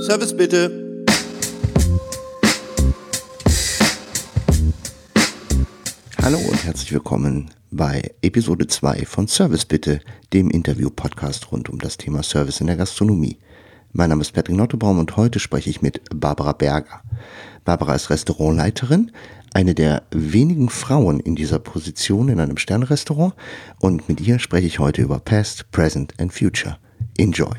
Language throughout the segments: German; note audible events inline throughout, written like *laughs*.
Service bitte. Hallo und herzlich willkommen bei Episode 2 von Service Bitte, dem Interview-Podcast rund um das Thema Service in der Gastronomie. Mein Name ist Patrick Nottebaum und heute spreche ich mit Barbara Berger. Barbara ist Restaurantleiterin, eine der wenigen Frauen in dieser Position in einem Sternrestaurant und mit ihr spreche ich heute über Past, Present and Future. Enjoy!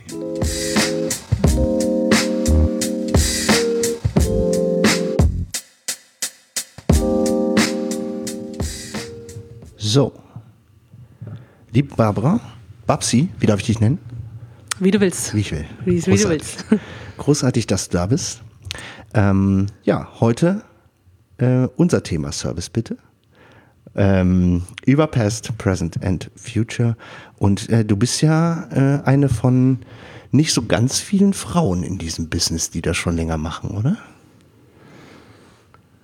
So. Liebe Barbara, Babsi, wie darf ich dich nennen? Wie du willst. Wie ich will. Wie, wie du willst. *laughs* Großartig, dass du da bist. Ähm, ja, heute äh, unser Thema Service bitte. Ähm, über Past, Present and Future. Und äh, du bist ja äh, eine von nicht so ganz vielen Frauen in diesem Business, die das schon länger machen, oder?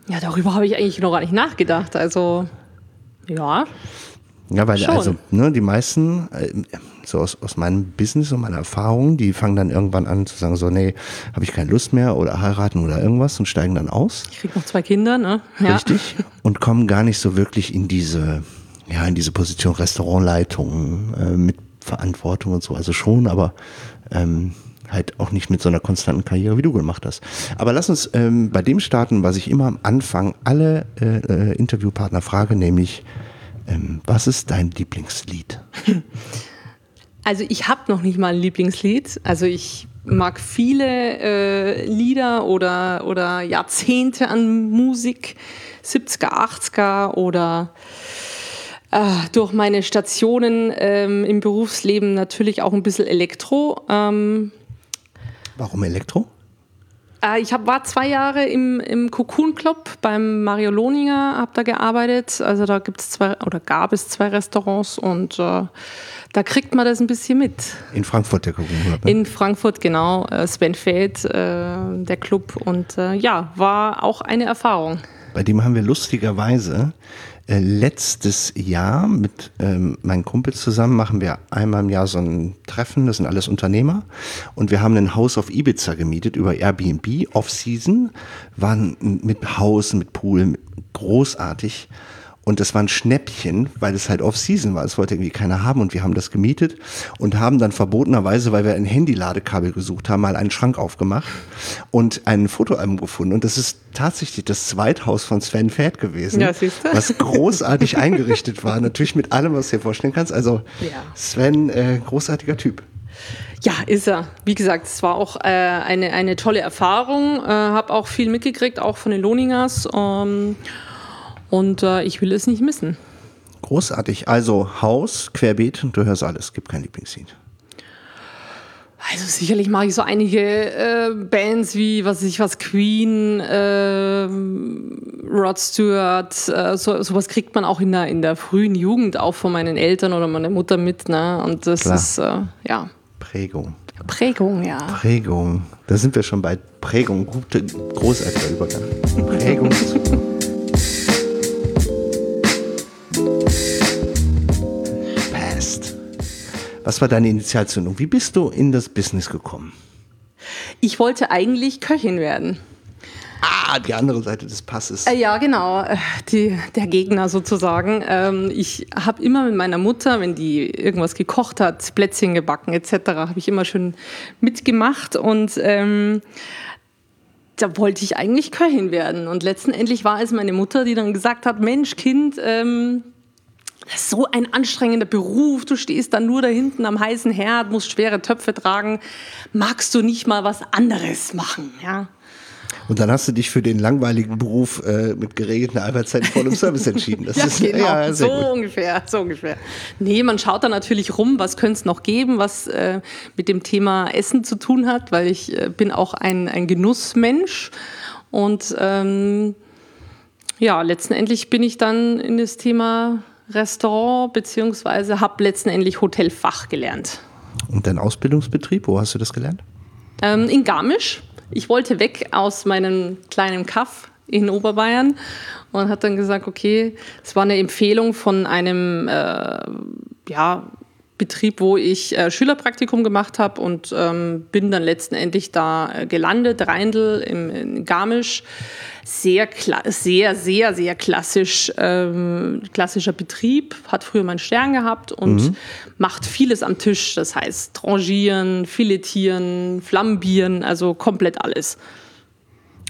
Ja, darüber habe ich eigentlich noch gar nicht nachgedacht. Also, ja. Ja, weil Schon. also ne, die meisten, äh, so aus, aus meinem Business und meiner Erfahrung, die fangen dann irgendwann an zu sagen, so, nee, habe ich keine Lust mehr oder heiraten oder irgendwas und steigen dann aus. Ich krieg noch zwei Kinder, ne? Ja. Richtig. Und kommen gar nicht so wirklich in diese, ja, in diese Position Restaurantleitung äh, mit Verantwortung und so. Also schon, aber ähm, halt auch nicht mit so einer konstanten Karriere, wie du gemacht hast. Aber lass uns ähm, bei dem starten, was ich immer am Anfang alle äh, äh, Interviewpartner frage, nämlich, ähm, was ist dein Lieblingslied? *laughs* Also ich habe noch nicht mal ein Lieblingslied. Also ich mag viele äh, Lieder oder, oder Jahrzehnte an Musik, 70er, 80er oder äh, durch meine Stationen ähm, im Berufsleben natürlich auch ein bisschen Elektro. Ähm, Warum Elektro? Äh, Ich hab, war zwei Jahre im, im Cocoon Club beim Mario Lohninger, habe da gearbeitet. Also da gibt's zwei oder gab es zwei Restaurants und äh, da kriegt man das ein bisschen mit. In Frankfurt der Kuchen. Ne? In Frankfurt, genau, äh, Sven Feld, äh, der Club. Und äh, ja, war auch eine Erfahrung. Bei dem haben wir lustigerweise äh, letztes Jahr mit ähm, meinen Kumpels zusammen machen wir einmal im Jahr so ein Treffen, das sind alles Unternehmer. Und wir haben ein Haus auf Ibiza gemietet über Airbnb, Off-Season, waren mit Haus, mit Pool, großartig und das war ein Schnäppchen, weil es halt Off-Season war. Es wollte irgendwie keiner haben und wir haben das gemietet und haben dann verbotenerweise, weil wir ein Handy-Ladekabel gesucht haben, mal einen Schrank aufgemacht und ein Fotoalbum gefunden. Und das ist tatsächlich das Zweithaus von Sven Fett gewesen, Ja, siehst du. was großartig *laughs* eingerichtet war. Natürlich mit allem, was du dir vorstellen kannst. Also Ja. Sven, äh, großartiger Typ. Ja, ist er. Wie gesagt, es war auch äh, eine, eine tolle Erfahrung. Äh, habe auch viel mitgekriegt, auch von den Lohningers. Ähm, und äh, ich will es nicht missen. Großartig. Also Haus, Querbeet, du hörst alles. Gibt kein Lieblingslied. Also sicherlich mag ich so einige äh, Bands wie, was weiß ich was, Queen, äh, Rod Stewart, äh, so, sowas kriegt man auch in der, in der frühen Jugend auch von meinen Eltern oder meiner Mutter mit. Ne? Und das Klar. ist, äh, ja, Prägung. Prägung, ja. Prägung. Da sind wir schon bei Prägung. Gute, großartiger Übergang. Prägung. Was war deine Initialzündung? Wie bist du in das Business gekommen? Ich wollte eigentlich Köchin werden. Ah, die andere Seite des Passes. Äh, Ja, genau, äh, die, der Gegner sozusagen. Ähm, ich habe immer mit meiner Mutter, wenn die irgendwas gekocht hat, Plätzchen gebacken etc., habe ich immer schön mitgemacht und ähm, da wollte ich eigentlich Köchin werden. Und letztendlich war es meine Mutter, die dann gesagt hat, Mensch, Kind, ähm, so ein anstrengender Beruf, du stehst dann nur da hinten am heißen Herd, musst schwere Töpfe tragen, magst du nicht mal was anderes machen, ja? Und dann hast du dich für den langweiligen Beruf äh, mit geregelten Arbeitszeiten voll im *laughs* Service entschieden. Das Ja, ist genau. ja, so gut. ungefähr, so ungefähr. Nee, man schaut da natürlich rum, was könnte es noch geben, was äh, mit dem Thema Essen zu tun hat, weil ich äh, bin auch ein, ein Genussmensch. Und ähm, ja, letztendlich bin ich dann in das Thema Restaurant beziehungsweise habe letztendlich Hotelfach gelernt. Und dein Ausbildungsbetrieb, wo hast du das gelernt? Ähm, in Garmisch. Ich wollte weg aus meinem kleinen Kaff in Oberbayern und hat dann gesagt, okay, es war eine Empfehlung von einem äh, ja, Betrieb, wo ich äh, Schülerpraktikum gemacht habe und ähm, bin dann letztendlich da äh, gelandet, Reindl im, in Garmisch. Sehr, sehr, sehr, sehr klassisch, ähm, klassischer Betrieb, hat früher meinen Stern gehabt und mhm. macht vieles am Tisch. Das heißt, trangieren, filetieren, flambieren, also komplett alles.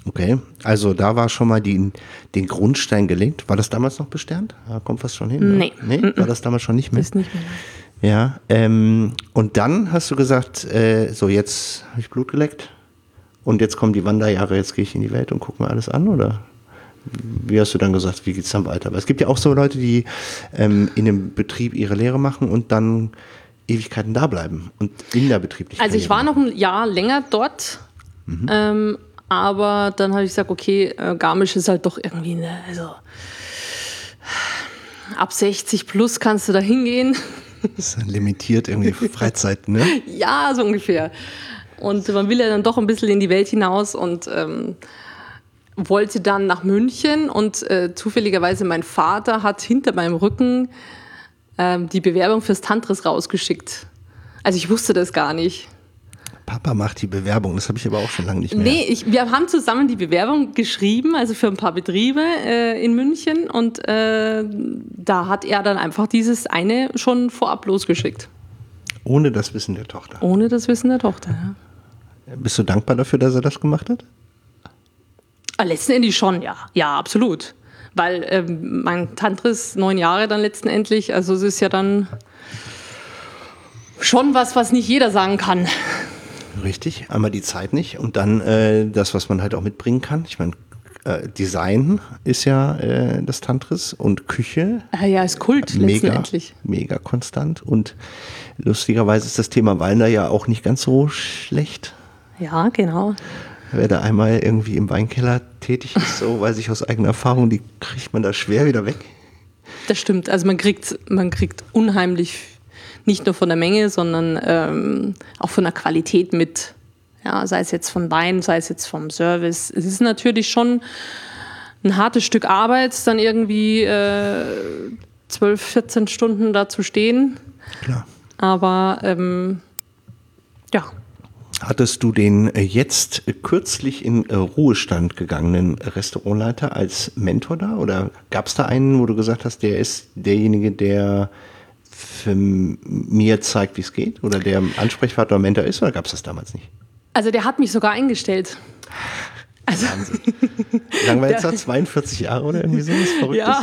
Okay, also da war schon mal die, den Grundstein gelegt. War das damals noch besternt? Ja, kommt fast schon hin? Nee. Ne? Nee? War das damals schon nicht mehr? Ist nicht mehr. Ja, ähm, und dann hast du gesagt, äh, so jetzt habe ich Blut geleckt und jetzt kommen die Wanderjahre, jetzt gehe ich in die Welt und gucke mir alles an, oder? Wie hast du dann gesagt, wie geht es dann weiter? Weil es gibt ja auch so Leute, die ähm, in einem Betrieb ihre Lehre machen und dann Ewigkeiten da bleiben und in der Betrieblichen. Also ich war noch ein Jahr länger dort, mhm. ähm, aber dann habe ich gesagt, okay, äh, Garmisch ist halt doch irgendwie eine, also ab 60 plus kannst du da hingehen. Das ist limitiert irgendwie Freizeit, ne? *laughs* ja, so ungefähr. Und man will ja dann doch ein bisschen in die Welt hinaus und ähm, wollte dann nach München und äh, zufälligerweise mein Vater hat hinter meinem Rücken ähm, die Bewerbung fürs Tantris rausgeschickt. Also ich wusste das gar nicht. Papa macht die Bewerbung, das habe ich aber auch schon lange nicht mehr. Nee, ich, wir haben zusammen die Bewerbung geschrieben, also für ein paar Betriebe äh, in München und äh, da hat er dann einfach dieses eine schon vorab losgeschickt. Ohne das Wissen der Tochter. Ohne das Wissen der Tochter, ja. Bist du dankbar dafür, dass er das gemacht hat? Ah, letzten Endes schon, ja. Ja, absolut. Weil ähm, mein Tantris neun Jahre dann letztendlich, also es ist ja dann schon was, was nicht jeder sagen kann. Richtig, einmal die Zeit nicht und dann äh, das, was man halt auch mitbringen kann. Ich meine, äh, Design ist ja äh, das Tantris und Küche. Ah ja, ist Kult mega, letztendlich. Mega konstant und lustigerweise ist das Thema Wallner ja auch nicht ganz so schlecht. Ja, genau. Wer da einmal irgendwie im Weinkeller tätig ist, so *laughs* weiß ich aus eigener Erfahrung, die kriegt man da schwer wieder weg. Das stimmt. Also man kriegt, man kriegt unheimlich nicht nur von der Menge, sondern ähm, auch von der Qualität mit. Ja, sei es jetzt von Wein, sei es jetzt vom Service. Es ist natürlich schon ein hartes Stück Arbeit, dann irgendwie äh, 12, 14 Stunden da zu stehen. Klar. Aber ähm, ja. Hattest du den äh, jetzt kürzlich in äh, Ruhestand gegangenen Restaurantleiter als Mentor da? Oder gab es da einen, wo du gesagt hast, der ist derjenige, der für mir zeigt, wie es geht? Oder der Ansprechpartner Mentor ist? Oder gab es das damals nicht? Also der hat mich sogar eingestellt. Also, war jetzt da? 42 Jahre oder irgendwie so? Was Verrücktes? Ja,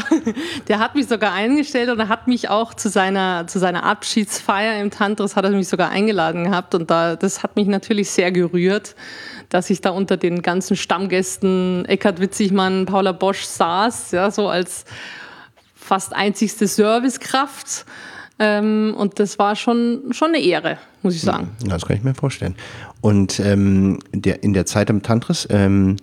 der hat mich sogar eingestellt und er hat mich auch zu seiner, zu seiner Abschiedsfeier im Tantris hat er mich sogar eingeladen gehabt und da, das hat mich natürlich sehr gerührt, dass ich da unter den ganzen Stammgästen Eckhard Witzigmann, Paula Bosch saß, ja, so als fast einzigste Servicekraft ähm, und das war schon, schon eine Ehre, muss ich sagen. Das kann ich mir vorstellen. Und ähm, der, in der Zeit im Tantris, ähm,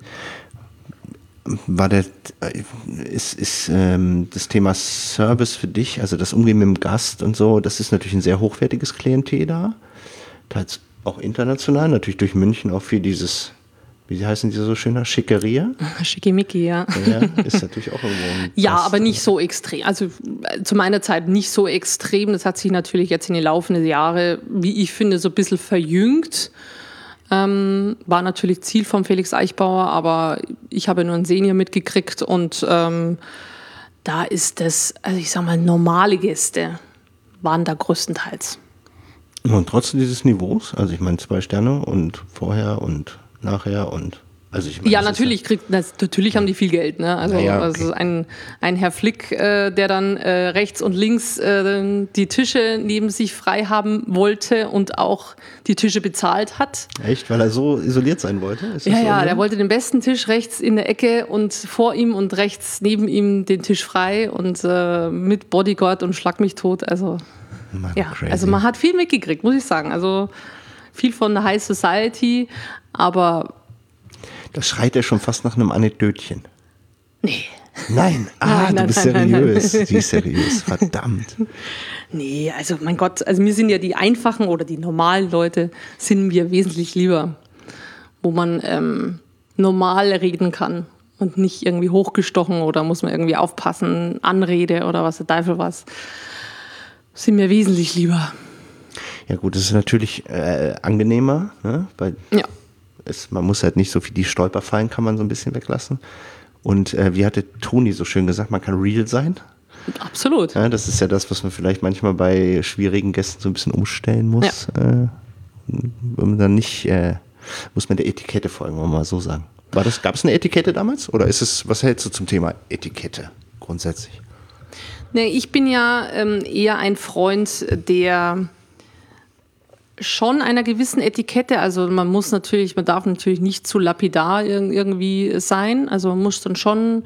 war der, äh, ist, ist ähm, das Thema Service für dich, also das Umgehen mit dem Gast und so, das ist natürlich ein sehr hochwertiges Klientel da. Teils auch international, natürlich durch München auch für dieses wie heißen die so schöner? Schickeria? *laughs* Schickimicki, ja. ja. Ist natürlich auch irgendwo ein *laughs* Ja, aber nicht so extrem. Also äh, zu meiner Zeit nicht so extrem. Das hat sich natürlich jetzt in den laufenden Jahren, wie ich finde, so ein bisschen verjüngt. Ähm, war natürlich Ziel von Felix Eichbauer, aber ich habe nur einen Senior mitgekriegt und ähm, da ist das, also ich sag mal, normale Gäste waren da größtenteils. Und trotzdem dieses Niveaus, also ich meine zwei Sterne und vorher und nachher und also ich meine, ja, natürlich kriegt das, natürlich haben die viel Geld, ne? Also, ja, okay. also ein, ein Herr Flick, äh, der dann äh, rechts und links äh, die Tische neben sich frei haben wollte und auch die Tische bezahlt hat. Echt, weil er so isoliert sein wollte? ja, so ja, der wollte den besten Tisch rechts in der Ecke und vor ihm und rechts neben ihm den Tisch frei und äh, mit Bodyguard und Schlag mich tot. Also Man ja, crazy. also man hat viel mitgekriegt, muss ich sagen. Also viel von der High Society, aber. Das schreit ja schon fast nach einem Anekdötchen. Nee. Nein, ah, nein, du bist nein, seriös. Nein, Sie ist seriös, verdammt. Nee, also mein Gott, also mir sind ja die einfachen oder die normalen Leute sind mir wesentlich lieber, wo man ähm, normal reden kann und nicht irgendwie hochgestochen oder muss man irgendwie aufpassen, Anrede oder was der Teufel was, sind mir wesentlich lieber. Ja gut, das ist natürlich äh, angenehmer, ne? weil Ja. es, man muss halt nicht so viel, die Stolperfallen kann man so ein bisschen weglassen. Und äh, wie hatte Toni so schön gesagt, man kann real sein. Absolut. Ja, das ist ja das, was man vielleicht manchmal bei schwierigen Gästen so ein bisschen umstellen muss. Äh, wenn man dann nicht, äh, muss man der Etikette folgen, wollen wir mal so sagen. War das, gab es eine Etikette damals? Oder ist es, was hältst du zum Thema Etikette grundsätzlich? Nee, ich bin ja ähm, eher ein Freund der schon einer gewissen Etikette. Also man muss natürlich, man darf natürlich nicht zu lapidar ir- irgendwie sein. Also man muss dann schon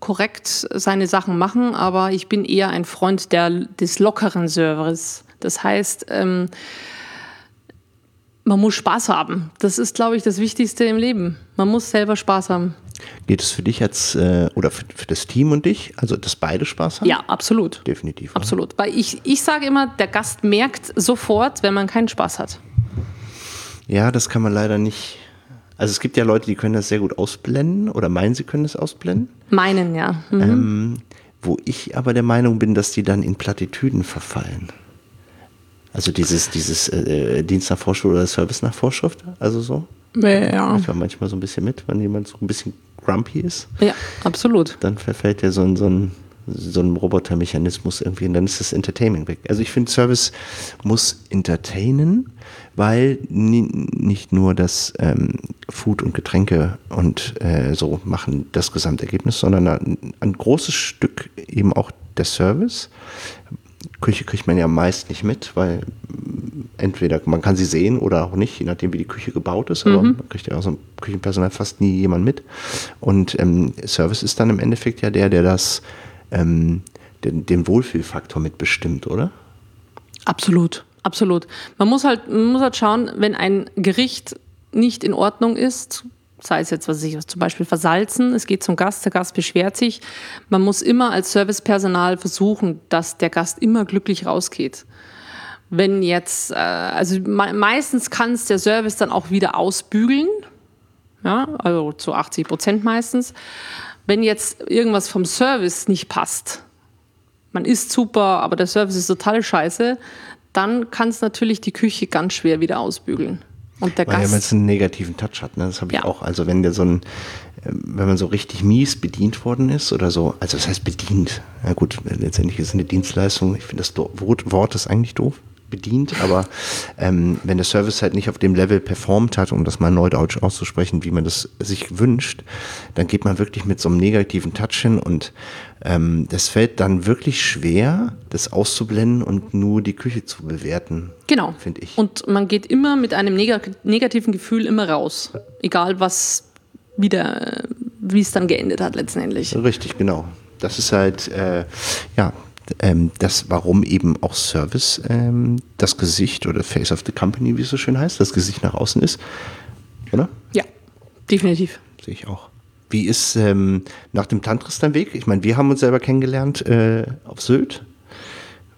korrekt seine Sachen machen, aber ich bin eher ein Freund der, des lockeren Servers. Das heißt, ähm, man muss Spaß haben. Das ist, glaube ich, das Wichtigste im Leben. Man muss selber Spaß haben. Geht es für dich jetzt, äh, oder für, für das Team und dich, also dass beide Spaß haben? Ja, absolut. Definitiv. oder? Absolut. Weil ich, ich sage immer, der Gast merkt sofort, wenn man keinen Spaß hat. Ja, das kann man leider nicht. Also es gibt ja Leute, die können das sehr gut ausblenden oder meinen, sie können das ausblenden. Meinen, ja. Mhm. Ähm, wo ich aber der Meinung bin, dass die dann in Plattitüden verfallen. Also dieses, dieses äh, Dienst nach Vorschrift oder Service nach Vorschrift, also so. Ja. Ich war manchmal so ein bisschen mit, wenn jemand so ein bisschen grumpy ist, ja, absolut. dann verfällt ja so ein, so ein, so ein Robotermechanismus irgendwie und dann ist das Entertainment weg. Also ich finde, Service muss entertainen, weil ni nicht nur das ähm, Food und Getränke und äh, so machen das Gesamtergebnis, sondern ein, ein großes Stück eben auch der Service. Küche kriegt man ja meist nicht mit, weil entweder man kann sie sehen oder auch nicht, je nachdem wie die Küche gebaut ist, aber man kriegt ja auch so im Küchenpersonal fast nie jemand mit. Und ähm, Service ist dann im Endeffekt ja der, der das ähm, den, den Wohlfühlfaktor mitbestimmt, oder? Absolut. Absolut. Man muss halt, man muss halt schauen, wenn ein Gericht nicht in Ordnung ist, sei es jetzt, was ich, zum Beispiel versalzen, es geht zum Gast, der Gast beschwert sich. Man muss immer als Servicepersonal versuchen, dass der Gast immer glücklich rausgeht. Wenn jetzt, äh, also me meistens kann es der Service dann auch wieder ausbügeln, ja, also zu 80 Prozent meistens. Wenn jetzt irgendwas vom Service nicht passt, man isst super, aber der Service ist total scheiße, dann kann es natürlich die Küche ganz schwer wieder ausbügeln. Und der Weil wenn Gast, es einen negativen Touch hat, ne? das habe ich Ja. auch. Also wenn der so ein, wenn man so richtig mies bedient worden ist oder so, also das heißt bedient. Ja gut, letztendlich ist es eine Dienstleistung. Ich finde das Wort ist eigentlich doof, bedient, aber ähm, wenn der Service halt nicht auf dem Level performt hat, um das mal neudeutsch auszusprechen, wie man das sich wünscht, dann geht man wirklich mit so einem negativen Touch hin und ähm, das fällt dann wirklich schwer, das auszublenden und nur die Küche zu bewerten. genau. finde ich. Und man geht immer mit einem neg negativen Gefühl immer raus. Egal was wieder, wie es dann geendet hat letztendlich. Richtig, genau. Das ist halt, äh, ja, ähm, das, warum eben auch Service ähm, das Gesicht oder Face of the Company, wie es so schön heißt, das Gesicht nach außen ist. Oder? Ja, definitiv. Sehe ich auch. Wie ist ähm, nach dem Tantris dein Weg? Ich meine, wir haben uns selber kennengelernt äh, auf Sylt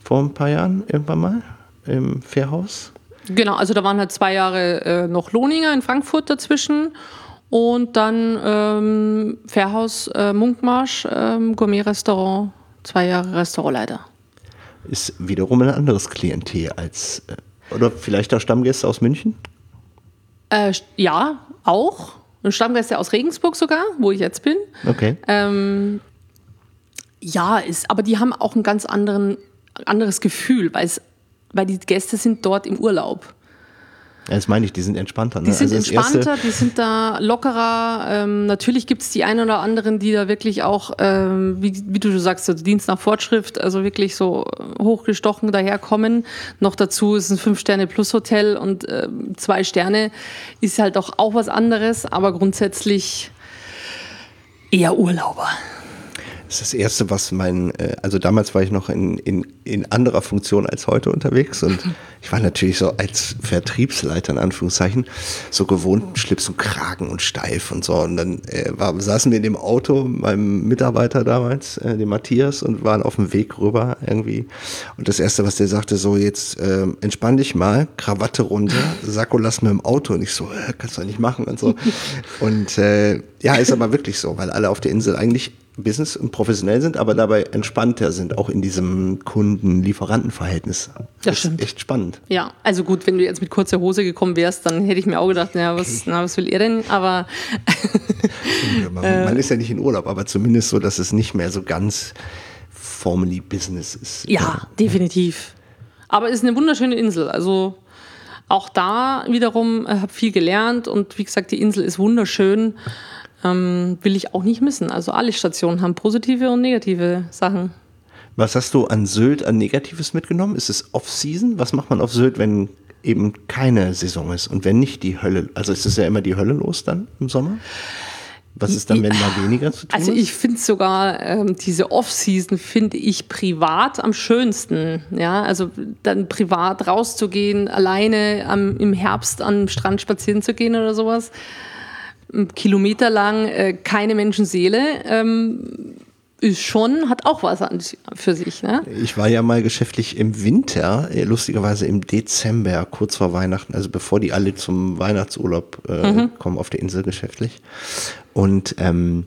vor ein paar Jahren irgendwann mal im Fährhaus. Genau, also da waren halt zwei Jahre äh, noch Lohninger in Frankfurt dazwischen und dann ähm, Fährhaus äh, Munkmarsch, ähm, Gourmet-Restaurant, zwei Jahre Restaurantleiter. Ist wiederum ein anderes Klientel als, äh, oder vielleicht auch Stammgäste aus München? Äh, ja, auch. Ein Stammgäste aus Regensburg sogar, wo ich jetzt bin. Okay. Ähm, ja, ist, aber die haben auch ein ganz anderen, anderes Gefühl, weil die Gäste sind dort im Urlaub. Ja, das meine ich, die sind entspannter. Ne? Die sind Also entspannter, die sind da lockerer. Ähm, natürlich gibt es die einen oder anderen, die da wirklich auch, ähm, wie, wie du sagst, so Dienst nach Fortschrift, also wirklich so hochgestochen daherkommen. Noch dazu ist ein Fünf-Sterne-Plus-Hotel und ähm, zwei Sterne ist halt auch, auch was anderes, aber grundsätzlich eher Urlauber. Das ist das Erste, was mein, äh, also damals war ich noch in, in, in anderer Funktion als heute unterwegs und *laughs* ich war natürlich so als Vertriebsleiter in Anführungszeichen so gewohnt, Schlips und Kragen und steif und so. Und dann äh, war, saßen wir in dem Auto, meinem Mitarbeiter damals, äh, dem Matthias, und waren auf dem Weg rüber irgendwie. Und das Erste, was der sagte, so jetzt äh, entspann dich mal, Krawatte runter, Sakko lass mir im Auto. Und ich so, äh, kannst du nicht machen und so. *laughs* Und äh, ja, ist aber wirklich so, weil alle auf der Insel eigentlich Business und professionell sind, aber dabei entspannter sind, auch in diesem Kunden-Lieferanten-Verhältnis. Das stimmt. echt spannend. Ja, also gut, wenn du jetzt mit kurzer Hose gekommen wärst, dann hätte ich mir auch gedacht, naja, was, na, was will er denn? Aber man, *laughs* man ist ja nicht in Urlaub, aber zumindest so, dass es nicht mehr so ganz formally Business ist. ja, definitiv. Aber es ist eine wunderschöne Insel. Also auch da wiederum äh, habe viel gelernt und wie gesagt, die Insel ist wunderschön. Ähm, will ich auch nicht missen. Also alle Stationen haben positive und negative Sachen. Was hast du an Sylt an Negatives mitgenommen? Ist es Off-Season? Was macht man auf Sylt, wenn eben keine Saison ist und wenn nicht die Hölle? Also ist es ja immer die Hölle los dann im Sommer? Was ist dann, wenn mal weniger zu tun Also ich finde sogar ähm, diese Off-Season finde ich privat am schönsten. Ja, also dann privat rauszugehen, alleine am, im Herbst am Strand spazieren zu gehen oder sowas. Kilometerlang äh, keine Menschenseele. Ähm, ist schon, hat auch was an, für sich. Ne? Ich war ja mal geschäftlich im Winter, äh, lustigerweise im Dezember, kurz vor Weihnachten, also bevor die alle zum Weihnachtsurlaub äh, kommen auf der Insel geschäftlich. Und ähm,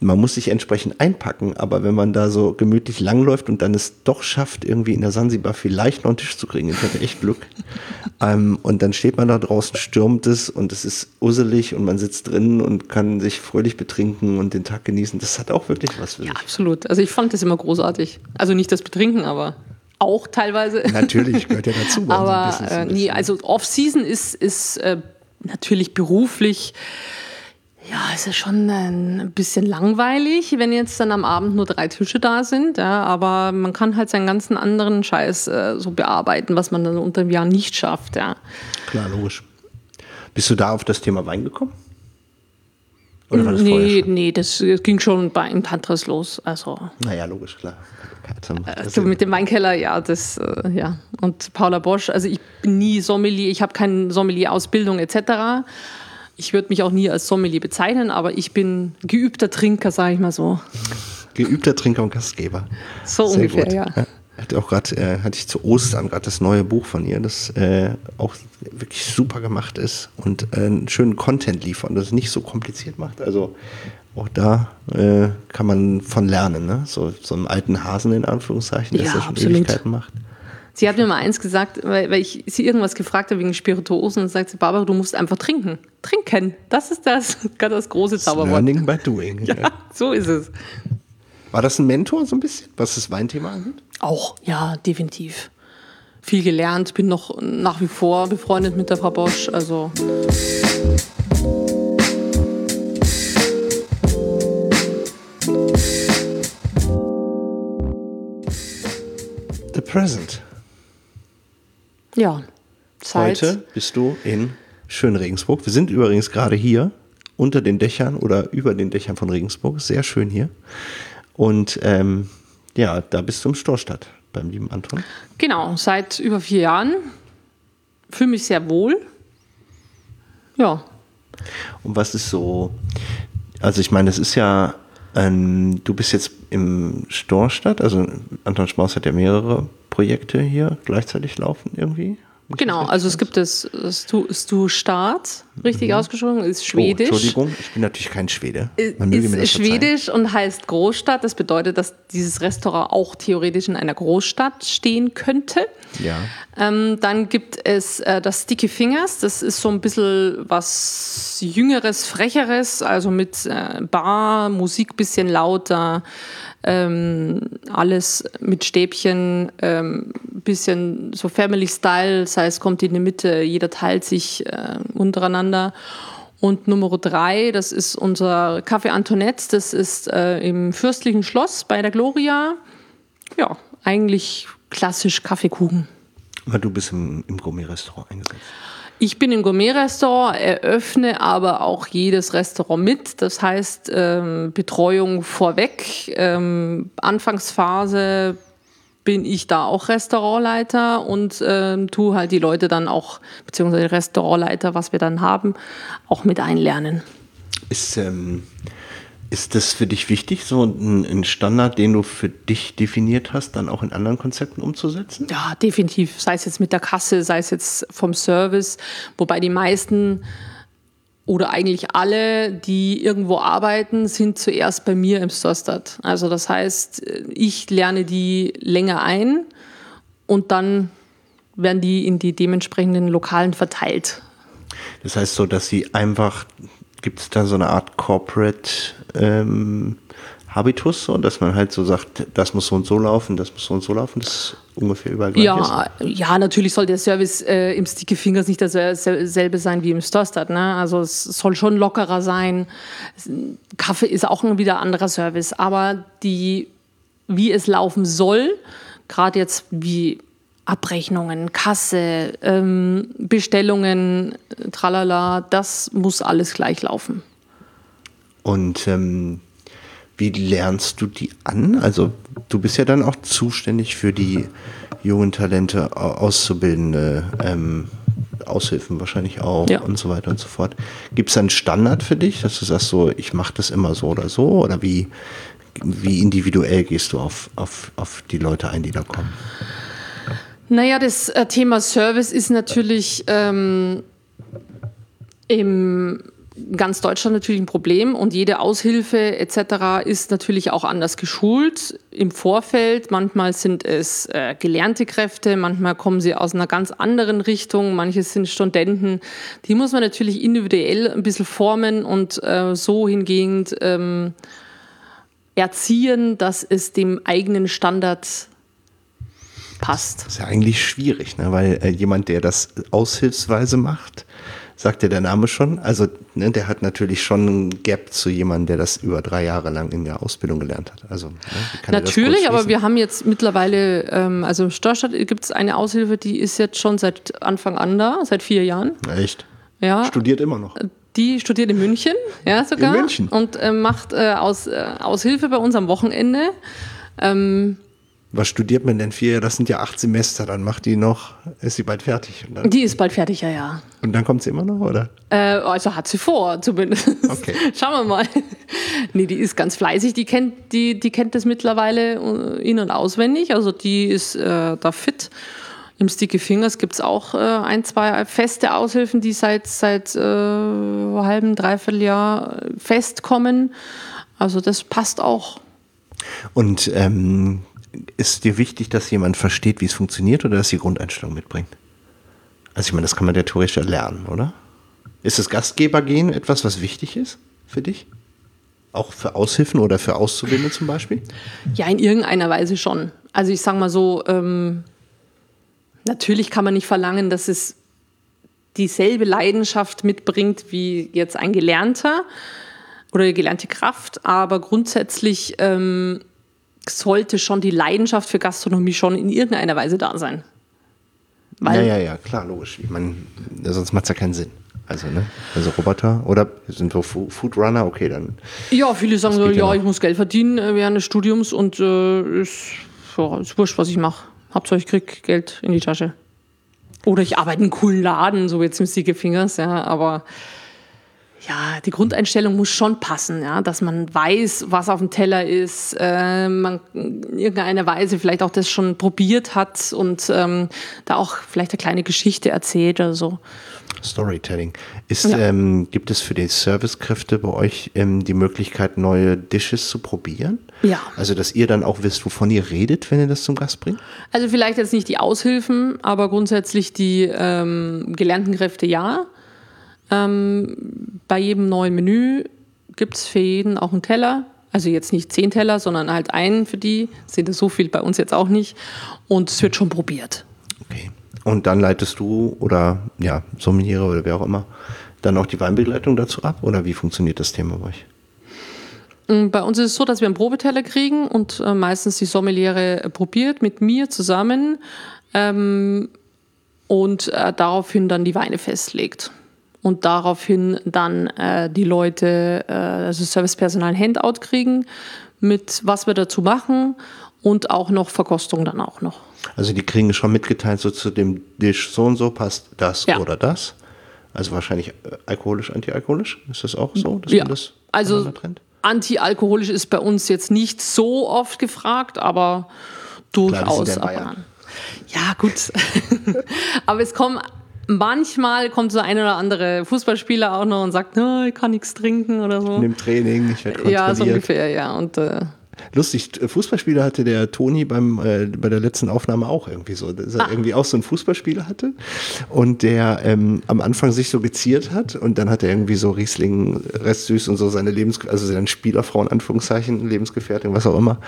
man muss sich entsprechend einpacken, aber wenn man da so gemütlich langläuft und dann es doch schafft, irgendwie in der Sansibar vielleicht noch einen Tisch zu kriegen, ich hatte echt Glück. *laughs* ähm, und dann steht man da draußen, stürmt es und es ist usselig und man sitzt drin und kann sich fröhlich betrinken und den Tag genießen. Das hat auch wirklich was für Ja, sich. absolut. Also ich fand das immer großartig. Also nicht das Betrinken, aber auch teilweise. Natürlich gehört ja dazu. *laughs* unserem Aber Business äh, nee, also Off-Season ist, ist äh, natürlich beruflich, ja, es ist schon ein bisschen langweilig, wenn jetzt dann am Abend nur drei Tische da sind. Ja, aber man kann halt seinen ganzen anderen Scheiß äh, so bearbeiten, was man dann unter dem Jahr nicht schafft. Ja. Klar, logisch. Bist du da auf das Thema Wein gekommen? Oder war das Nee, nee, das ging schon bei im Tantris los. Also Naja, logisch, klar. Also mit dem Weinkeller, ja, das, äh, ja. Und Paula Bosch, also ich bin nie Sommelier, ich habe keine Sommelier-Ausbildung etc. Ich würde mich auch nie als Sommelier bezeichnen, aber ich bin geübter Trinker, sage ich mal so. Geübter Trinker und Gastgeber. So Sehr ungefähr, gut. ja. Hatte auch gerade, äh, hatte ich zu Ostern gerade das neue Buch von ihr, das äh, auch wirklich super gemacht ist und äh, einen schönen Content liefert und das nicht so kompliziert macht. Also auch da äh, kann man von lernen, ne? So, so einen alten Hasen in Anführungszeichen, der Ja, das ja schon absolut. Ewigkeiten macht. Sie hat mir mal eins gesagt, weil, weil ich sie irgendwas gefragt habe wegen Spirituosen und sagt sie, Barbara, du musst einfach trinken. Trinken, das ist das, *laughs* das große Zauberwort. Learning by doing. Ja, so ist es. War das ein Mentor so ein bisschen, was das Weinthema angeht? Auch, ja, definitiv. Viel gelernt, bin noch nach wie vor befreundet mit der Frau Bosch. Also The Present. Ja, Zeit. Heute bist du in Schön-Regensburg. Wir sind übrigens gerade hier unter den Dächern oder über den Dächern von Regensburg. Sehr schön hier. Und ähm, ja, da bist du im Storstadt beim lieben Anton. Genau, seit über vier Jahren. Fühle mich sehr wohl. Ja, Und was ist so, also ich meine, das ist ja, ähm, du bist jetzt im Storstadt, also Anton Schmaus hat ja mehrere Projekte hier gleichzeitig laufen irgendwie. Ich genau. Also es gibt das Stu, Stu Staat, richtig ausgesprochen, ist Schwedisch. Oh, Entschuldigung, ich bin natürlich kein Schwede. Man ist mir das verzeihen. schwedisch und heißt Großstadt. Das bedeutet, dass dieses Restaurant auch theoretisch in einer Großstadt stehen könnte. Ja. Ähm, dann gibt es äh, das Sticky Fingers. Das ist so ein bisschen was Jüngeres, Frecheres, also mit äh, Bar, Musik bisschen lauter, ähm, alles mit Stäbchen, ähm, bisschen so Family Style. Das heißt, kommt in die Mitte, jeder teilt sich äh, untereinander. Und Nummer drei, das ist unser Café Antoinette. Das ist äh, im Fürstlichen Schloss bei der Gloria. Ja, eigentlich klassisch Kaffeekuchen. Aber du bist im, im Gourmet-Restaurant eingesetzt. Ich bin im Gourmet-Restaurant, eröffne aber auch jedes Restaurant mit. Das heißt, ähm, Betreuung vorweg. Ähm, Anfangsphase bin ich da auch Restaurantleiter und ähm, tu halt die Leute dann auch, beziehungsweise Restaurantleiter, was wir dann haben, auch mit einlernen. Ist, ähm, ist das für dich wichtig, so ein, ein Standard, den du für dich definiert hast, dann auch in anderen Konzepten umzusetzen? Ja, definitiv. Sei es jetzt mit der Kasse, sei es jetzt vom Service. Wobei die meisten oder eigentlich alle, die irgendwo arbeiten, sind zuerst bei mir im Storestad. Also das heißt, ich lerne die länger ein und dann werden die in die dementsprechenden Lokalen verteilt. Das heißt so, dass sie einfach, gibt es da so eine Art Corporate ähm, Habitus, so, dass man halt so sagt, das muss so und so laufen, das muss so und so laufen, das ist ungefähr überall gleich ja, ist? Ja, natürlich soll der Service äh, im Sticky Fingers nicht dasselbe sein wie im Storstad. Ne? Also es soll schon lockerer sein. Kaffee ist auch ein wieder anderer Service, aber die, wie es laufen soll, gerade jetzt wie Abrechnungen, Kasse, ähm, Bestellungen, tralala, das muss alles gleich laufen. Und ähm, wie lernst du die an? Also du bist ja dann auch zuständig für die jungen Talente, Auszubildende, ähm, Aushilfen wahrscheinlich auch ja. und so weiter und so fort. Gibt es einen Standard für dich, dass du sagst, so ich mache das immer so oder so? Oder wie, wie individuell gehst du auf, auf, auf die Leute ein, die da kommen? Naja, das äh, Thema Service ist natürlich ähm, im ganz Deutschland natürlich ein Problem und jede Aushilfe etc. ist natürlich auch anders geschult im Vorfeld. Manchmal sind es äh, gelernte Kräfte, manchmal kommen sie aus einer ganz anderen Richtung, manche sind Studenten. Die muss man natürlich individuell ein bisschen formen und äh, so hingehend ähm, erziehen, dass es dem eigenen Standard passt. Das ist ja eigentlich schwierig, ne? weil äh, jemand, der das aushilfsweise macht, sagt ja der Name schon. Also ne, der hat natürlich schon ein Gap zu jemandem, der das über drei Jahre lang in der Ausbildung gelernt hat. Also ne, natürlich, aber wir haben jetzt mittlerweile, ähm, also im Störstadt gibt es eine Aushilfe, die ist jetzt schon seit Anfang an da, seit vier Jahren. Echt? Ja. Studiert immer noch. Die studiert in München, ja sogar. In München. Und äh, macht äh, Aus, äh, Aushilfe bei uns am Wochenende. Ähm, was studiert man denn vier? Das sind ja acht Semester, dann macht die noch, ist sie bald fertig? die ist bald fertig, ja, ja. Und dann kommt sie immer noch, oder? Äh, also hat sie vor, *laughs* zumindest. Okay. Schauen wir mal. nee, die ist ganz fleißig, die kennt, die, die kennt das mittlerweile äh, in- und auswendig, also die ist äh, da fit. Im Sticky Fingers gibt es auch äh, ein, zwei feste Aushilfen, die seit, seit äh, halben, dreiviertel Jahr festkommen. Also das passt auch. Und ähm, ist dir wichtig, dass jemand versteht, wie es funktioniert oder dass die Grundeinstellung mitbringt? Also ich meine, das kann man ja theoretisch lernen, oder? Ist das Gastgebergehen etwas, was wichtig ist für dich? Auch für Aushilfen oder für Auszubildende zum Beispiel? Ja, in irgendeiner Weise schon. Also ich sage mal so, ähm, natürlich kann man nicht verlangen, dass es dieselbe Leidenschaft mitbringt wie jetzt ein Gelernter oder gelernte Kraft, aber grundsätzlich ähm, sollte schon die Leidenschaft für Gastronomie schon in irgendeiner Weise da sein. Weil ja, ja, ja, klar, logisch. Ich meine, sonst macht es ja keinen Sinn. Also, ne? Also Roboter oder sind wir Food Runner? Okay, dann. Ja, viele sagen so, ja, ich muss Geld verdienen äh, während des Studiums und äh, ist, ja, ist wurscht, was ich mache. Hauptsache ich krieg Geld in die Tasche. Oder ich arbeite in einem coolen Laden, so jetzt mit Siege Fingers, ja, aber ja, die Grundeinstellung muss schon passen, ja, dass man weiß, was auf dem Teller ist, äh, man in irgendeiner Weise vielleicht auch das schon probiert hat und ähm, da auch vielleicht eine kleine Geschichte erzählt oder so. Storytelling. Ist, ja. ähm, gibt es für die Servicekräfte bei euch ähm, die Möglichkeit, neue Dishes zu probieren? Ja. Also, dass ihr dann auch wisst, wovon ihr redet, wenn ihr das zum Gast bringt? Also, vielleicht jetzt nicht die Aushilfen, aber grundsätzlich die ähm, gelernten Kräfte ja. Ähm, bei jedem neuen Menü gibt es für jeden auch einen Teller. Also jetzt nicht zehn Teller, sondern halt einen für die. Sind so viel bei uns jetzt auch nicht. Und es wird schon probiert. Okay. Und dann leitest du oder ja, Sommeliere oder wer auch immer, dann auch die Weinbegleitung dazu ab? Oder wie funktioniert das Thema bei euch? Mm, bei uns ist es so, dass wir einen Probeteller kriegen und äh, meistens die Sommeliere probiert mit mir zusammen ähm, und äh, daraufhin dann die Weine festlegt und daraufhin dann äh, die Leute, äh, also Servicepersonal ein Handout kriegen mit was wir dazu machen und auch noch Verkostung dann auch noch. Also die kriegen schon mitgeteilt, so zu dem Dish so und so passt das ja. oder das. Also wahrscheinlich äh, alkoholisch, antialkoholisch. Ist das auch so, dass ja. man das also antialkoholisch ist bei uns jetzt nicht so oft gefragt, aber durchaus. Klar, ja, ja, gut. *laughs* aber es kommen Manchmal kommt so ein oder andere Fußballspieler auch noch und sagt, no, ich kann nichts trinken oder so. Im Training, ich werde kontrolliert. Ja, so ungefähr, ja. Und äh, Lustig, Fußballspieler hatte der Toni beim, äh, bei der letzten Aufnahme auch irgendwie so, dass er ah. irgendwie auch so einen Fußballspieler hatte und der ähm, am Anfang sich so geziert hat und dann hat er irgendwie so Riesling Restsüß und so seine Lebens, also seine Spielerfrau in Anführungszeichen, Lebensgefährtin, was auch immer,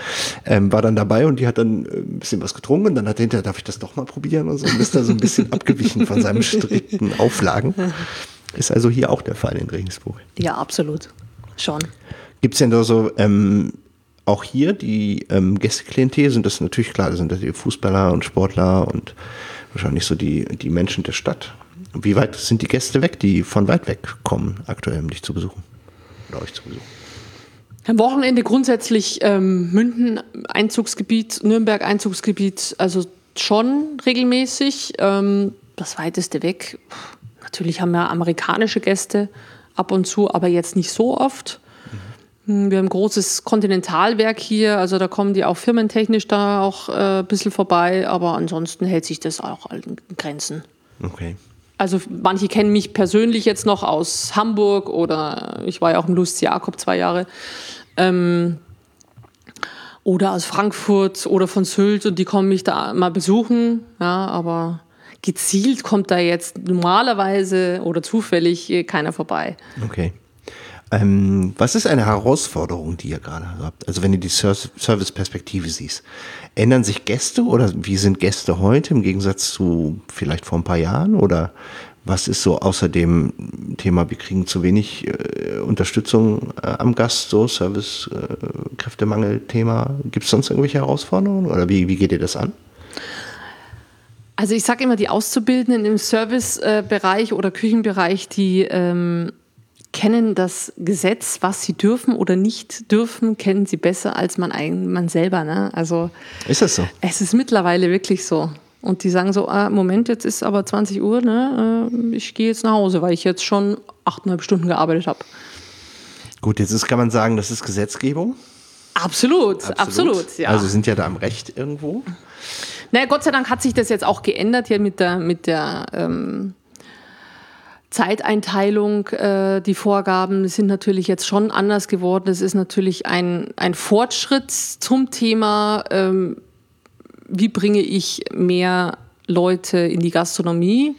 ähm, war dann dabei und die hat dann äh, ein bisschen was getrunken und dann hat er hinterher, darf ich das doch mal probieren und so und ist da so ein bisschen *laughs* abgewichen von seinen strikten Auflagen. Ist also hier auch der Fall in Regensburg. Ja, absolut. Schon. Gibt es denn da so ähm, auch hier die ähm, Gästeklientel sind das natürlich klar, das sind das die Fußballer und Sportler und wahrscheinlich so die, die Menschen der Stadt. Wie weit sind die Gäste weg, die von weit weg kommen, aktuell, um dich zu besuchen oder euch zu besuchen? Am Wochenende grundsätzlich ähm, Münden Einzugsgebiet, Nürnberg Einzugsgebiet, also schon regelmäßig. Ähm, das weiteste weg. Natürlich haben wir amerikanische Gäste ab und zu, aber jetzt nicht so oft. Hm, wir haben ein großes Kontinentalwerk hier, also da kommen die auch firmentechnisch da auch äh, ein bisschen vorbei, aber ansonsten hält sich das auch in Grenzen. Okay. Also manche kennen mich persönlich jetzt noch aus Hamburg oder ich war ja auch im Lust Jakob zwei Jahre. Ähm, oder aus Frankfurt oder von Sylt und die kommen mich da mal besuchen, ja, aber gezielt kommt da jetzt normalerweise oder zufällig keiner vorbei. Okay. Ähm, was ist eine Herausforderung, die ihr gerade habt? Also wenn du die Service-Perspektive siehst, ändern sich Gäste oder wie sind Gäste heute im Gegensatz zu vielleicht vor ein paar Jahren? Oder was ist so außer dem Thema, wir kriegen zu wenig äh, Unterstützung äh, am Gast, so Service-Kräftemangel-Thema? Äh, Gibt es sonst irgendwelche Herausforderungen oder wie, wie geht ihr das an? Also ich sage immer, die Auszubildenden im Servicebereich oder Küchenbereich, die ähm, kennen das Gesetz, was sie dürfen oder nicht dürfen, kennen sie besser als man, man selber. Ne? Also ist das so? Es ist mittlerweile wirklich so. Und die sagen so, ah, Moment, jetzt ist aber 20 Uhr, ne? Äh, ich gehe jetzt nach Hause, weil ich jetzt schon achteinhalb Stunden gearbeitet habe. Gut, jetzt ist, kann man sagen, das ist Gesetzgebung. Absolut, absolut, absolut ja. Also sind ja da am Recht irgendwo. Naja, Gott sei Dank hat sich das jetzt auch geändert hier mit der, mit der ähm, Zeiteinteilung, äh, die Vorgaben sind natürlich jetzt schon anders geworden. Es ist natürlich ein, ein Fortschritt zum Thema, ähm, wie bringe ich mehr Leute in die Gastronomie,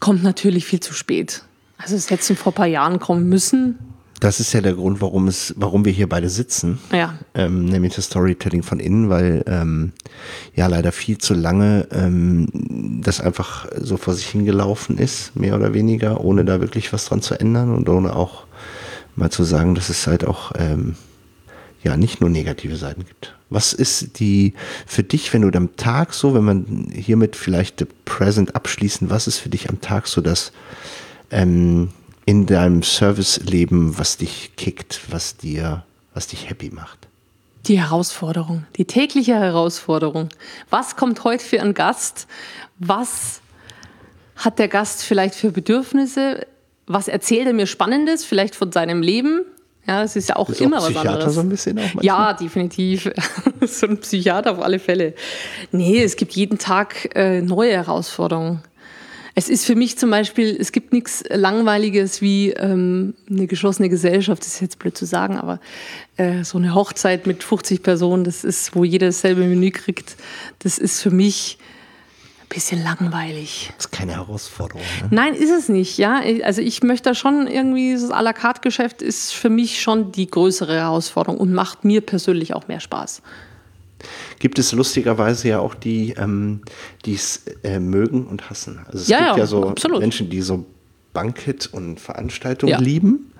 kommt natürlich viel zu spät. Also es hätte vor ein paar Jahren kommen müssen. Das ist ja der Grund, warum es, warum wir hier beide sitzen. Ja. Ähm, nämlich das Storytelling von innen, weil ähm, ja leider viel zu lange ähm, das einfach so vor sich hingelaufen ist, mehr oder weniger, ohne da wirklich was dran zu ändern und ohne auch mal zu sagen, dass es halt auch ähm, ja nicht nur negative Seiten gibt. Was ist die für dich, wenn du am Tag so, wenn man hiermit vielleicht the present abschließen, was ist für dich am Tag so das ähm, in deinem Serviceleben, was dich kickt, was dir, was dich happy macht? Die Herausforderung, die tägliche Herausforderung. Was kommt heute für einen Gast? Was hat der Gast vielleicht für Bedürfnisse? Was erzählt er mir Spannendes, vielleicht von seinem Leben? Ja, es ist ja auch ist immer auch was anderes. So ein bisschen auch ja, definitiv. *laughs* so ein Psychiater auf alle Fälle. Nee, es gibt jeden Tag äh, neue Herausforderungen. Es ist für mich zum Beispiel, es gibt nichts Langweiliges wie ähm, eine geschlossene Gesellschaft, das ist jetzt blöd zu sagen, aber äh, so eine Hochzeit mit 50 Personen, das ist, wo jeder dasselbe Menü kriegt, das ist für mich ein bisschen langweilig. Das ist keine Herausforderung. Ne? Nein, ist es nicht, ja. Also ich möchte da schon irgendwie, das à la carte Geschäft ist für mich schon die größere Herausforderung und macht mir persönlich auch mehr Spaß gibt es lustigerweise ja auch die, ähm, die es äh, mögen und hassen. Also es ja, gibt ja, ja so absolut. Menschen, die so Bankett und Veranstaltungen ja. lieben,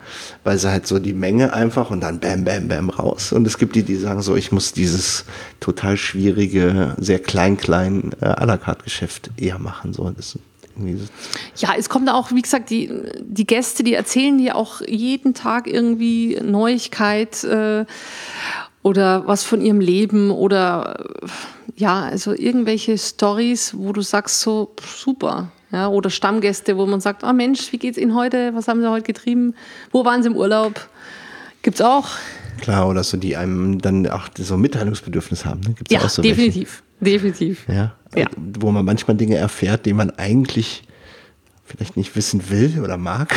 weil sie halt so die Menge einfach und dann bam, bam, bam raus. Und es gibt die, die sagen so, ich muss dieses total schwierige, sehr klein, klein äh, à la carte Geschäft eher machen. So, das ja, es kommt auch, wie gesagt, die, die Gäste, die erzählen dir auch jeden Tag irgendwie Neuigkeit. Äh, oder was von ihrem Leben oder ja, also irgendwelche Stories, wo du sagst so super. Ja, oder Stammgäste, wo man sagt, oh Mensch, wie geht's Ihnen heute? Was haben Sie heute getrieben? Wo waren Sie im Urlaub? Gibt's auch. Klar, oder so, die einem dann auch so Mitteilungsbedürfnis haben. Ne? Gibt's ja, auch so definitiv. Welche? Definitiv. Ja, ja. Wo man manchmal Dinge erfährt, die man eigentlich vielleicht nicht wissen will oder mag.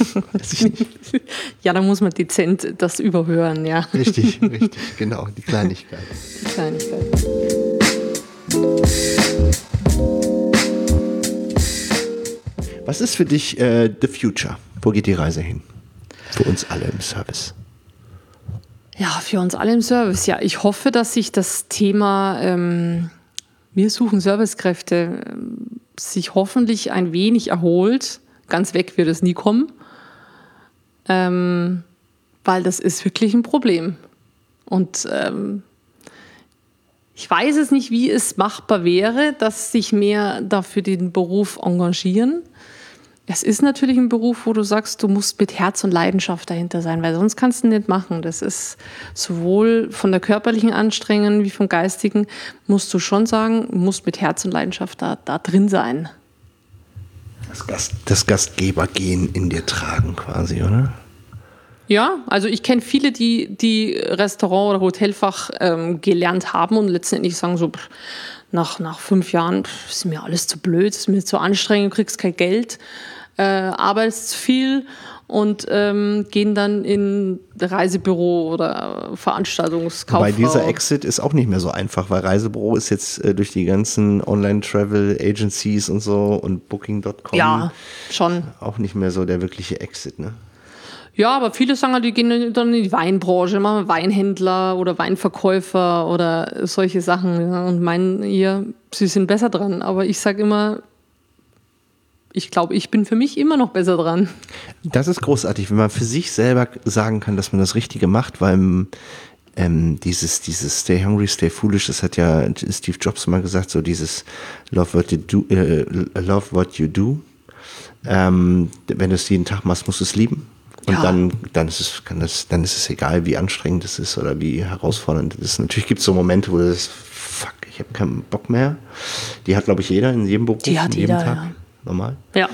*laughs* Ja, da muss man dezent das überhören, ja. Richtig, *laughs* richtig, genau, die Kleinigkeit. Die Kleinigkeit. Was ist für dich äh, the future? Wo geht die Reise hin? Für uns alle im Service. Ja, für uns alle im Service. Ja, ich hoffe, dass sich das Thema ähm, wir suchen Servicekräfte ähm, sich hoffentlich ein wenig erholt. Ganz weg wird es nie kommen, ähm, weil das ist wirklich ein Problem. Und ähm, ich weiß es nicht, wie es machbar wäre, dass sich mehr dafür den Beruf engagieren. Es ist natürlich ein Beruf, wo du sagst, du musst mit Herz und Leidenschaft dahinter sein, weil sonst kannst du nicht machen. Das ist sowohl von der körperlichen Anstrengung wie vom geistigen, musst du schon sagen, musst mit Herz und Leidenschaft da, da drin sein. Das, Gast, das Gastgebergehen in dir tragen quasi, oder? Ja, also ich kenne viele, die, die Restaurant- oder Hotelfach ähm, gelernt haben und letztendlich sagen so, nach, nach fünf Jahren pff, ist mir alles zu blöd, ist mir zu anstrengend, du kriegst kein Geld äh, arbeitest viel und ähm, gehen dann in Reisebüro oder Veranstaltungskauffrau. Bei dieser Exit ist auch nicht mehr so einfach, weil Reisebüro ist jetzt äh, durch die ganzen Online-Travel-Agencies und so und Booking.com ja, schon. auch nicht mehr so der wirkliche Exit, ne? Ja, aber viele sagen, die gehen dann in die Weinbranche, machen Weinhändler oder Weinverkäufer oder solche Sachen und meinen ihr, sie sind besser dran. Aber ich sage immer, ich glaube, ich bin für mich immer noch besser dran. Das ist großartig, wenn man für sich selber sagen kann, dass man das Richtige macht, weil ähm, dieses, dieses Stay Hungry, Stay Foolish, das hat ja Steve Jobs mal gesagt, so dieses Love what you do, äh, love what you do. Ähm, wenn du es jeden Tag machst, musst du es lieben. Und ja. dann, dann, ist es, kann das, dann ist es egal, wie anstrengend es ist oder wie herausfordernd es ist. Natürlich gibt es so Momente, wo du das, fuck, ich habe keinen Bock mehr. Die hat, glaube ich, jeder in jedem Beruf, Die hat jeder, Tag. Ja normal. Ja.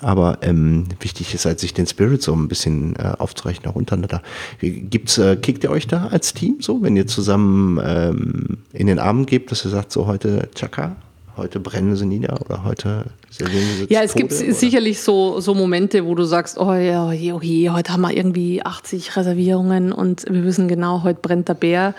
Aber ähm, wichtig ist halt, sich den Spirit so ein bisschen äh, aufzurechnen, auch untereinander. Gibt's, äh, kickt ihr euch da als Team so, wenn ihr zusammen ähm, in den Abend gebt, dass ihr sagt, so heute Chaka, heute brennen sie nieder oder heute servieren sie Ja, es Tode, gibt oder? sicherlich so, so Momente, wo du sagst, oh ja, okay, heute haben wir irgendwie 80 Reservierungen und wir wissen genau, heute brennt der Bär.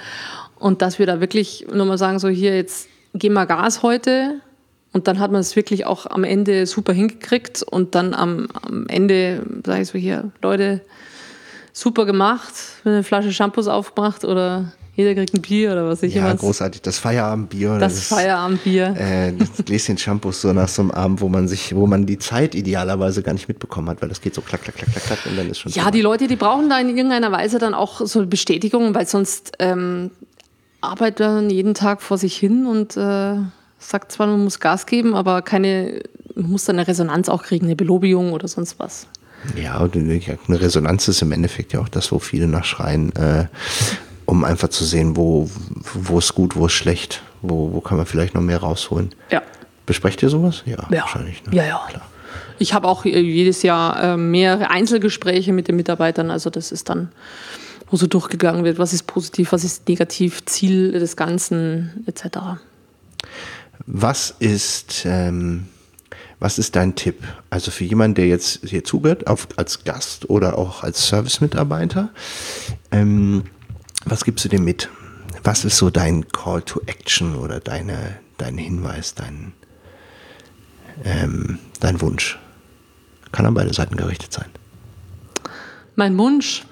Und dass wir da wirklich nochmal sagen, so hier, jetzt gehen wir Gas heute, und dann hat man es wirklich auch am Ende super hingekriegt und dann am, am Ende sage ich so hier, Leute, super gemacht, eine Flasche Shampoos aufgemacht oder jeder kriegt ein Bier oder was ich immer. Ja, großartig. Das Feierabendbier. Das, das Feierabendbier. Äh, das Gläschen Shampoos so nach so einem Abend, wo man sich, wo man die Zeit idealerweise gar nicht mitbekommen hat, weil das geht so klack, klack, klack, klack, klack und dann ist schon. Ja, die Leute, die brauchen da in irgendeiner Weise dann auch so Bestätigung, weil sonst ähm, arbeitet man jeden Tag vor sich hin und äh, sagt zwar, man muss Gas geben, aber keine, man muss dann eine Resonanz auch kriegen, eine Belobigung oder sonst was. Ja, eine Resonanz ist im Endeffekt ja auch das, wo viele nachschreien, äh, um einfach zu sehen, wo, wo ist gut, wo ist schlecht, wo, wo kann man vielleicht noch mehr rausholen. Ja. Besprecht ihr sowas? Ja, ja. wahrscheinlich. Ne? Ja, ja. Klar. Ich habe auch äh, jedes Jahr äh, mehrere Einzelgespräche mit den Mitarbeitern, also das ist dann, wo so durchgegangen wird, was ist positiv, was ist negativ, Ziel des Ganzen etc. Was ist, ähm, was ist dein Tipp? Also für jemanden, der jetzt hier zugehört, auf, als Gast oder auch als Service-Mitarbeiter, ähm, was gibst du dir mit? Was ist so dein Call to Action oder deine, dein Hinweis, dein, ähm, dein Wunsch? Kann an beide Seiten gerichtet sein. Mein Wunsch,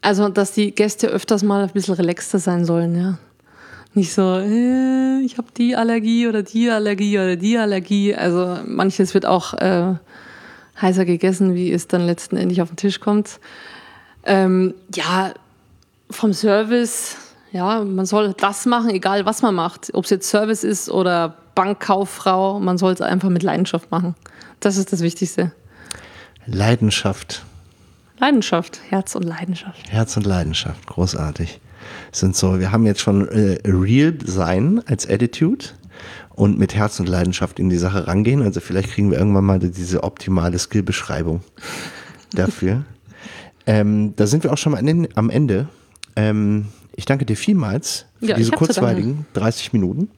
also dass die Gäste öfters mal ein bisschen relaxter sein sollen, ja. Nicht so, äh, ich habe die Allergie oder die Allergie oder die Allergie. Also manches wird auch äh, heißer gegessen, wie es dann letzten Endes auf den Tisch kommt. Ähm, ja, vom Service, ja, man soll das machen, egal was man macht. Ob es jetzt Service ist oder Bankkauffrau, man soll es einfach mit Leidenschaft machen. Das ist das Wichtigste. Leidenschaft. Leidenschaft, Herz und Leidenschaft. Herz und Leidenschaft, großartig sind so, wir haben jetzt schon äh, Real sein als Attitude und mit Herz und Leidenschaft in die Sache rangehen. Also vielleicht kriegen wir irgendwann mal diese optimale Skillbeschreibung dafür. *laughs* ähm, da sind wir auch schon mal am Ende. Ähm, ich danke dir vielmals für ja, diese kurzweiligen 30 Minuten.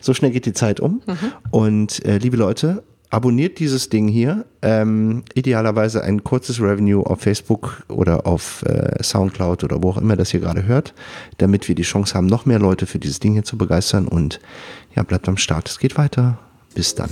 So schnell geht die Zeit um. Mhm. Und äh, liebe Leute, abonniert dieses Ding hier. Ähm, idealerweise ein kurzes Revenue auf Facebook oder auf äh, Soundcloud oder wo auch immer das hier gerade hört, damit wir die Chance haben, noch mehr Leute für dieses Ding hier zu begeistern. Und ja, bleibt am Start. Es geht weiter. Bis dann.